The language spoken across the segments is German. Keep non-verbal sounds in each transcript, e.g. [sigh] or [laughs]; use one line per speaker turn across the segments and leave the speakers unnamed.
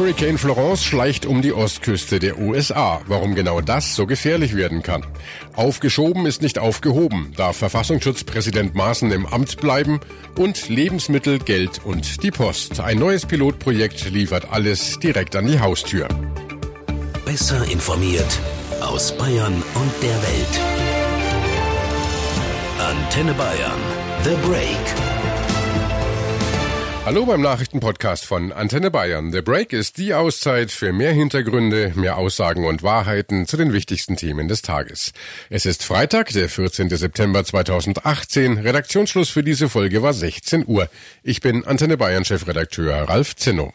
Hurricane Florence schleicht um die Ostküste der USA. Warum genau das so gefährlich werden kann. Aufgeschoben ist nicht aufgehoben. Darf Verfassungsschutzpräsident Maaßen im Amt bleiben? Und Lebensmittel, Geld und die Post. Ein neues Pilotprojekt liefert alles direkt an die Haustür.
Besser informiert aus Bayern und der Welt. Antenne Bayern. The Break.
Hallo beim Nachrichtenpodcast von Antenne Bayern. The Break ist die Auszeit für mehr Hintergründe, mehr Aussagen und Wahrheiten zu den wichtigsten Themen des Tages. Es ist Freitag, der 14. September 2018. Redaktionsschluss für diese Folge war 16 Uhr. Ich bin Antenne Bayern Chefredakteur Ralf Zinno.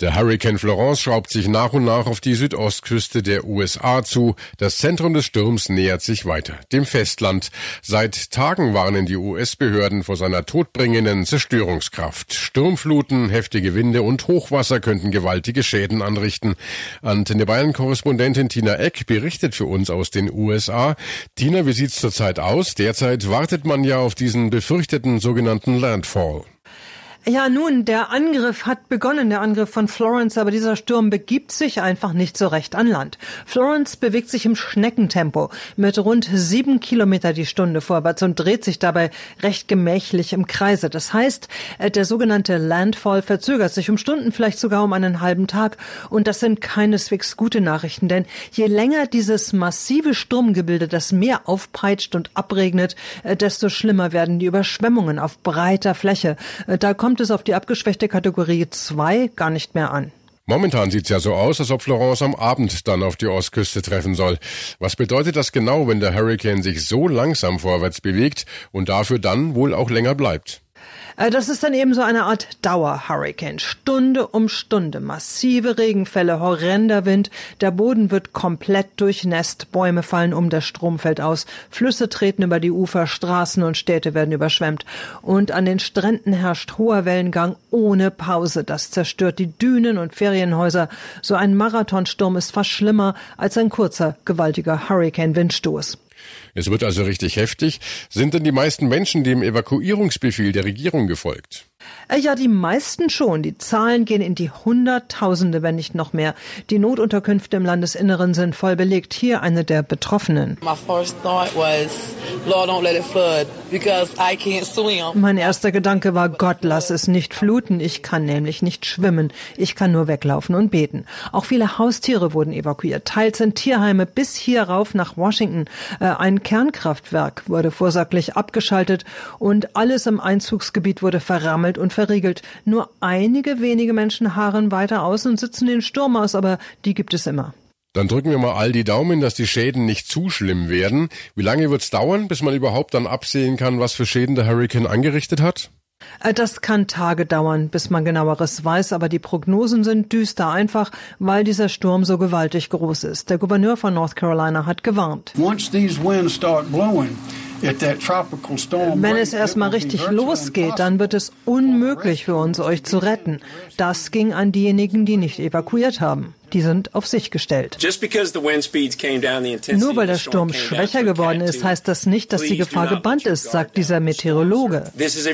Der Hurricane Florence schraubt sich nach und nach auf die Südostküste der USA zu. Das Zentrum des Sturms nähert sich weiter, dem Festland. Seit Tagen warnen die US-Behörden vor seiner todbringenden Zerstörungskraft. Sturmfluten, heftige Winde und Hochwasser könnten gewaltige Schäden anrichten. Antenne Bayern-Korrespondentin Tina Eck berichtet für uns aus den USA. Tina, wie sieht's zurzeit aus? Derzeit wartet man ja auf diesen befürchteten sogenannten Landfall.
Ja, nun, der Angriff hat begonnen, der Angriff von Florence, aber dieser Sturm begibt sich einfach nicht so recht an Land. Florence bewegt sich im Schneckentempo mit rund sieben Kilometer die Stunde vorwärts und dreht sich dabei recht gemächlich im Kreise. Das heißt, äh, der sogenannte Landfall verzögert sich um Stunden, vielleicht sogar um einen halben Tag. Und das sind keineswegs gute Nachrichten, denn je länger dieses massive Sturmgebilde das Meer aufpeitscht und abregnet, äh, desto schlimmer werden die Überschwemmungen auf breiter Fläche. Äh, da kommt kommt es auf die abgeschwächte Kategorie 2 gar nicht mehr an.
Momentan sieht es ja so aus, als ob Florence am Abend dann auf die Ostküste treffen soll. Was bedeutet das genau, wenn der Hurricane sich so langsam vorwärts bewegt und dafür dann wohl auch länger bleibt?
Äh, das ist dann eben so eine Art Dauer-Hurricane. Stunde um Stunde. Massive Regenfälle, horrender Wind. Der Boden wird komplett durchnässt. Bäume fallen um, der Strom fällt aus. Flüsse treten über die Ufer, Straßen und Städte werden überschwemmt. Und an den Stränden herrscht hoher Wellengang ohne Pause. Das zerstört die Dünen und Ferienhäuser. So ein Marathonsturm ist fast schlimmer als ein kurzer, gewaltiger Hurricane-Windstoß.
Es wird also richtig heftig. Sind denn die meisten Menschen dem Evakuierungsbefehl der Regierung gefolgt?
Äh, ja, die meisten schon. Die Zahlen gehen in die Hunderttausende, wenn nicht noch mehr. Die Notunterkünfte im Landesinneren sind voll belegt. Hier eine der Betroffenen. Mein erster Gedanke war, Gott, lass es nicht fluten. Ich kann nämlich nicht schwimmen. Ich kann nur weglaufen und beten. Auch viele Haustiere wurden evakuiert. Teils sind Tierheime bis hier rauf nach Washington. Äh, ein Kernkraftwerk wurde vorsorglich abgeschaltet und alles im Einzugsgebiet wurde verrammelt und verriegelt. Nur einige wenige Menschen harren weiter aus und sitzen den Sturm aus, aber die gibt es immer.
Dann drücken wir mal all die Daumen, dass die Schäden nicht zu schlimm werden. Wie lange wird es dauern, bis man überhaupt dann absehen kann, was für Schäden der Hurricane angerichtet hat?
Äh, das kann Tage dauern, bis man genaueres weiß, aber die Prognosen sind düster einfach, weil dieser Sturm so gewaltig groß ist. Der Gouverneur von North Carolina hat gewarnt. Once these winds start blowing, wenn es erstmal richtig losgeht, dann wird es unmöglich für uns, euch zu retten. Das ging an diejenigen, die nicht evakuiert haben. Die sind auf sich gestellt. Nur weil der Sturm schwächer geworden ist, heißt das nicht, dass die Gefahr gebannt ist, sagt dieser Meteorologe. Es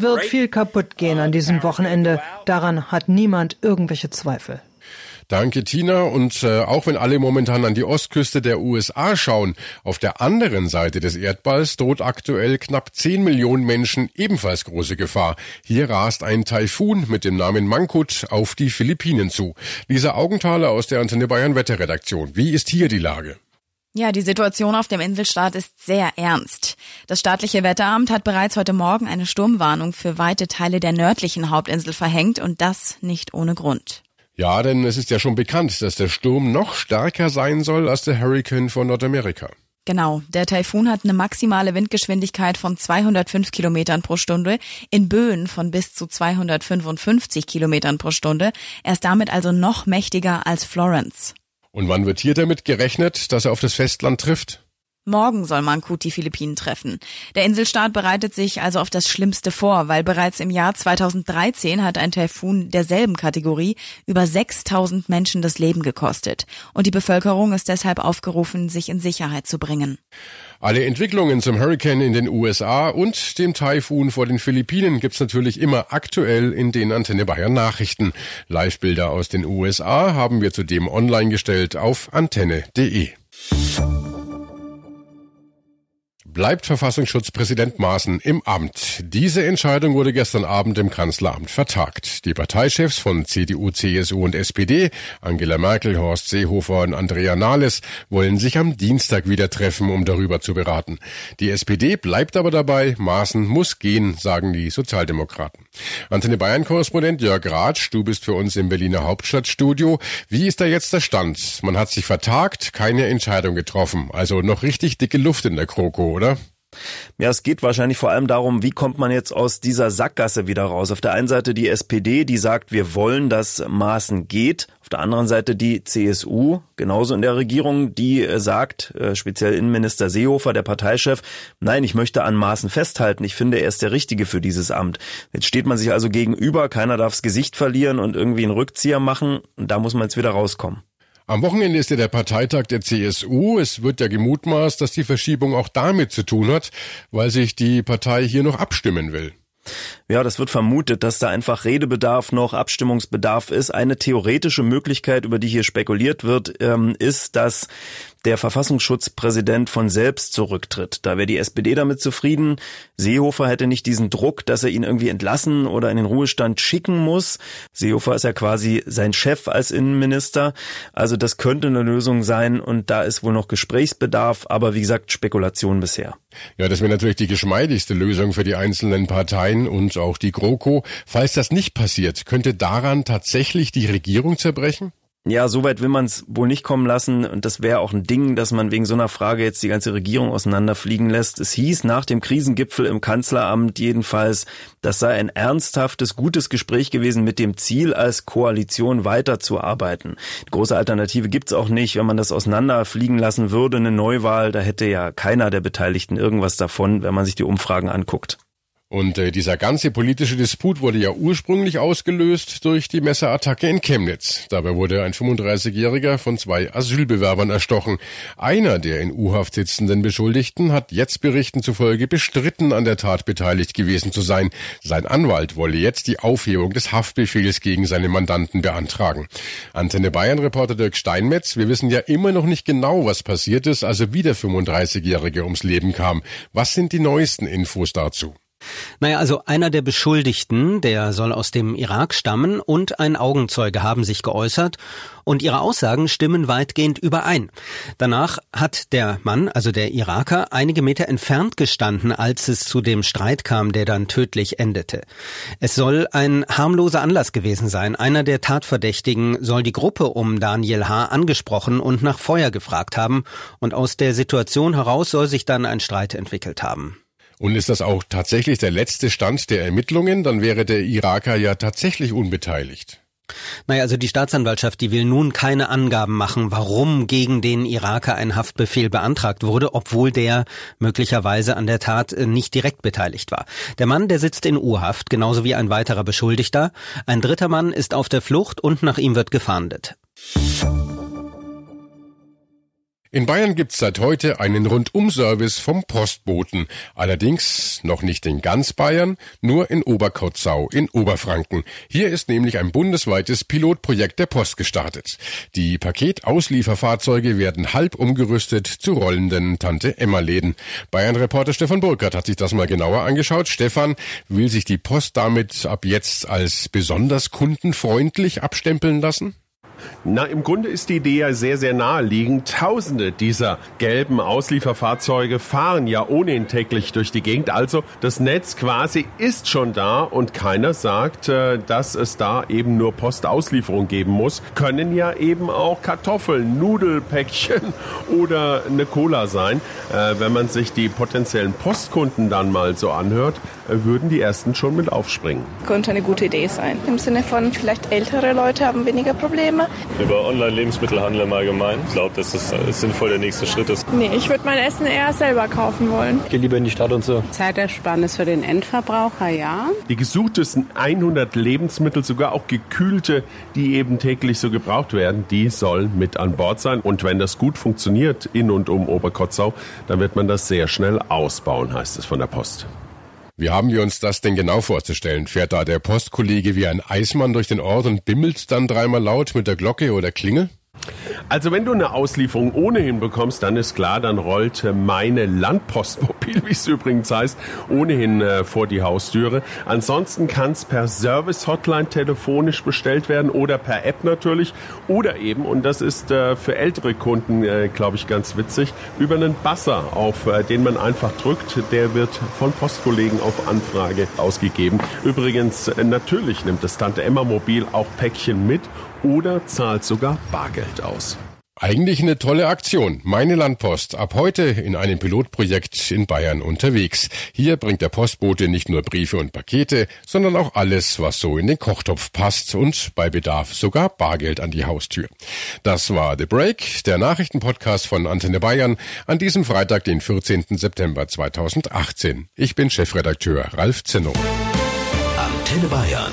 wird viel kaputt gehen an diesem Wochenende. Daran hat niemand irgendwelche Zweifel.
Danke, Tina. Und äh, auch wenn alle momentan an die Ostküste der USA schauen, auf der anderen Seite des Erdballs droht aktuell knapp 10 Millionen Menschen ebenfalls große Gefahr. Hier rast ein Taifun mit dem Namen Mangkut auf die Philippinen zu. Lisa Augenthaler aus der Antenne Bayern Wetterredaktion. Wie ist hier die Lage?
Ja, die Situation auf dem Inselstaat ist sehr ernst. Das staatliche Wetteramt hat bereits heute Morgen eine Sturmwarnung für weite Teile der nördlichen Hauptinsel verhängt und das nicht ohne Grund.
Ja, denn es ist ja schon bekannt, dass der Sturm noch stärker sein soll als der Hurricane von Nordamerika.
Genau, der Taifun hat eine maximale Windgeschwindigkeit von 205 Kilometern pro Stunde, in Böen von bis zu 255 Kilometern pro Stunde. Er ist damit also noch mächtiger als Florence.
Und wann wird hier damit gerechnet, dass er auf das Festland trifft?
Morgen soll Mangkut die Philippinen treffen. Der Inselstaat bereitet sich also auf das Schlimmste vor, weil bereits im Jahr 2013 hat ein Taifun derselben Kategorie über 6000 Menschen das Leben gekostet. Und die Bevölkerung ist deshalb aufgerufen, sich in Sicherheit zu bringen.
Alle Entwicklungen zum Hurricane in den USA und dem Taifun vor den Philippinen gibt's natürlich immer aktuell in den Antenne Bayern Nachrichten. Live-Bilder aus den USA haben wir zudem online gestellt auf antenne.de. bleibt Verfassungsschutzpräsident Maaßen im Amt. Diese Entscheidung wurde gestern Abend im Kanzleramt vertagt. Die Parteichefs von CDU, CSU und SPD, Angela Merkel, Horst Seehofer und Andrea Nahles, wollen sich am Dienstag wieder treffen, um darüber zu beraten. Die SPD bleibt aber dabei, Maaßen muss gehen, sagen die Sozialdemokraten. Antenne Bayern-Korrespondent Jörg Ratsch, du bist für uns im Berliner Hauptstadtstudio. Wie ist da jetzt der Stand? Man hat sich vertagt, keine Entscheidung getroffen, also noch richtig dicke Luft in der Kroko, oder?
Ja, es geht wahrscheinlich vor allem darum, wie kommt man jetzt aus dieser Sackgasse wieder raus. Auf der einen Seite die SPD, die sagt, wir wollen, dass Maßen geht. Auf der anderen Seite die CSU, genauso in der Regierung, die äh, sagt, äh, speziell Innenminister Seehofer, der Parteichef, nein, ich möchte an Maßen festhalten. Ich finde, er ist der Richtige für dieses Amt. Jetzt steht man sich also gegenüber, keiner darf das Gesicht verlieren und irgendwie einen Rückzieher machen. Und da muss man jetzt wieder rauskommen.
Am Wochenende ist ja der Parteitag der CSU. Es wird ja gemutmaßt, dass die Verschiebung auch damit zu tun hat, weil sich die Partei hier noch abstimmen will.
Ja, das wird vermutet, dass da einfach Redebedarf noch, Abstimmungsbedarf ist. Eine theoretische Möglichkeit, über die hier spekuliert wird, ähm, ist, dass der Verfassungsschutzpräsident von selbst zurücktritt. Da wäre die SPD damit zufrieden. Seehofer hätte nicht diesen Druck, dass er ihn irgendwie entlassen oder in den Ruhestand schicken muss. Seehofer ist ja quasi sein Chef als Innenminister. Also das könnte eine Lösung sein und da ist wohl noch Gesprächsbedarf, aber wie gesagt Spekulation bisher.
Ja, das wäre natürlich die geschmeidigste Lösung für die einzelnen Parteien und auch die GroKo. Falls das nicht passiert, könnte daran tatsächlich die Regierung zerbrechen?
Ja, so weit will man es wohl nicht kommen lassen. Und das wäre auch ein Ding, dass man wegen so einer Frage jetzt die ganze Regierung auseinanderfliegen lässt. Es hieß nach dem Krisengipfel im Kanzleramt jedenfalls, das sei ein ernsthaftes, gutes Gespräch gewesen mit dem Ziel, als Koalition weiterzuarbeiten. Große Alternative gibt's auch nicht. Wenn man das auseinanderfliegen lassen würde, eine Neuwahl, da hätte ja keiner der Beteiligten irgendwas davon, wenn man sich die Umfragen anguckt.
Und äh, dieser ganze politische Disput wurde ja ursprünglich ausgelöst durch die Messerattacke in Chemnitz. Dabei wurde ein 35-Jähriger von zwei Asylbewerbern erstochen. Einer der in U-Haft sitzenden Beschuldigten hat jetzt Berichten zufolge bestritten, an der Tat beteiligt gewesen zu sein. Sein Anwalt wolle jetzt die Aufhebung des Haftbefehls gegen seine Mandanten beantragen. Antenne Bayern-Reporter Dirk Steinmetz, wir wissen ja immer noch nicht genau, was passiert ist, also wie der 35-Jährige ums Leben kam. Was sind die neuesten Infos dazu?
Naja, also einer der Beschuldigten, der soll aus dem Irak stammen und ein Augenzeuge haben sich geäußert und ihre Aussagen stimmen weitgehend überein. Danach hat der Mann, also der Iraker, einige Meter entfernt gestanden, als es zu dem Streit kam, der dann tödlich endete. Es soll ein harmloser Anlass gewesen sein. Einer der Tatverdächtigen soll die Gruppe um Daniel H. angesprochen und nach Feuer gefragt haben und aus der Situation heraus soll sich dann ein Streit entwickelt haben.
Und ist das auch tatsächlich der letzte Stand der Ermittlungen? Dann wäre der Iraker ja tatsächlich unbeteiligt.
Naja, also die Staatsanwaltschaft, die will nun keine Angaben machen, warum gegen den Iraker ein Haftbefehl beantragt wurde, obwohl der möglicherweise an der Tat äh, nicht direkt beteiligt war. Der Mann, der sitzt in U-Haft, genauso wie ein weiterer Beschuldigter. Ein dritter Mann ist auf der Flucht und nach ihm wird gefahndet.
In Bayern gibt's seit heute einen Rundumservice vom Postboten. Allerdings noch nicht in ganz Bayern, nur in Oberkotzau in Oberfranken. Hier ist nämlich ein bundesweites Pilotprojekt der Post gestartet. Die Paketauslieferfahrzeuge werden halb umgerüstet zu rollenden Tante-Emma-Läden. Bayern-Reporter Stefan Burkhardt hat sich das mal genauer angeschaut. Stefan, will sich die Post damit ab jetzt als besonders kundenfreundlich abstempeln lassen?
Na, im Grunde ist die Idee ja sehr, sehr naheliegend. Tausende dieser gelben Auslieferfahrzeuge fahren ja ohnehin täglich durch die Gegend. Also das Netz quasi ist schon da und keiner sagt, äh, dass es da eben nur Postauslieferung geben muss. Können ja eben auch Kartoffeln, Nudelpäckchen [laughs] oder eine Cola sein. Äh, wenn man sich die potenziellen Postkunden dann mal so anhört, äh, würden die ersten schon mit aufspringen.
Könnte eine gute Idee sein. Im Sinne von vielleicht ältere Leute haben weniger Probleme Über Online-Lebensmittelhandel im Allgemeinen. Ich glaube, dass das sinnvoll der nächste Schritt ist.
Nee, ich würde mein Essen eher selber kaufen wollen.
Ich gehe lieber in die Stadt und so.
Zeitersparnis für den Endverbraucher, ja.
Die gesuchtesten 100 Lebensmittel, sogar auch gekühlte, die eben täglich so gebraucht werden, die sollen mit an Bord sein. Und wenn das gut funktioniert in und um Oberkotzau, dann wird man das sehr schnell ausbauen, heißt es von der Post.
Wie haben wir uns das denn genau vorzustellen? Fährt da der Postkollege wie ein Eismann durch den Ort und bimmelt dann dreimal laut mit der Glocke oder Klingel?
Also wenn du eine Auslieferung ohnehin bekommst, dann ist klar, dann rollt meine Landpostmobil, [laughs] wie es übrigens heißt, ohnehin äh, vor die Haustüre. Ansonsten kann es per Service-Hotline telefonisch bestellt werden oder per App natürlich oder eben, und das ist äh, für ältere Kunden, äh, glaube ich, ganz witzig, über einen Basser, auf äh, den man einfach drückt. Der wird von Postkollegen auf Anfrage ausgegeben. Übrigens, äh, natürlich nimmt das Tante Emma Mobil auch Päckchen mit oder zahlt sogar Bargeld aus.
Eigentlich eine tolle Aktion. Meine Landpost. Ab heute in einem Pilotprojekt in Bayern unterwegs. Hier bringt der Postbote nicht nur Briefe und Pakete, sondern auch alles, was so in den Kochtopf passt und bei Bedarf sogar Bargeld an die Haustür. Das war The Break, der Nachrichtenpodcast von Antenne Bayern an diesem Freitag, den 14. September 2018. Ich bin Chefredakteur Ralf Zinno.
Antenne Bayern.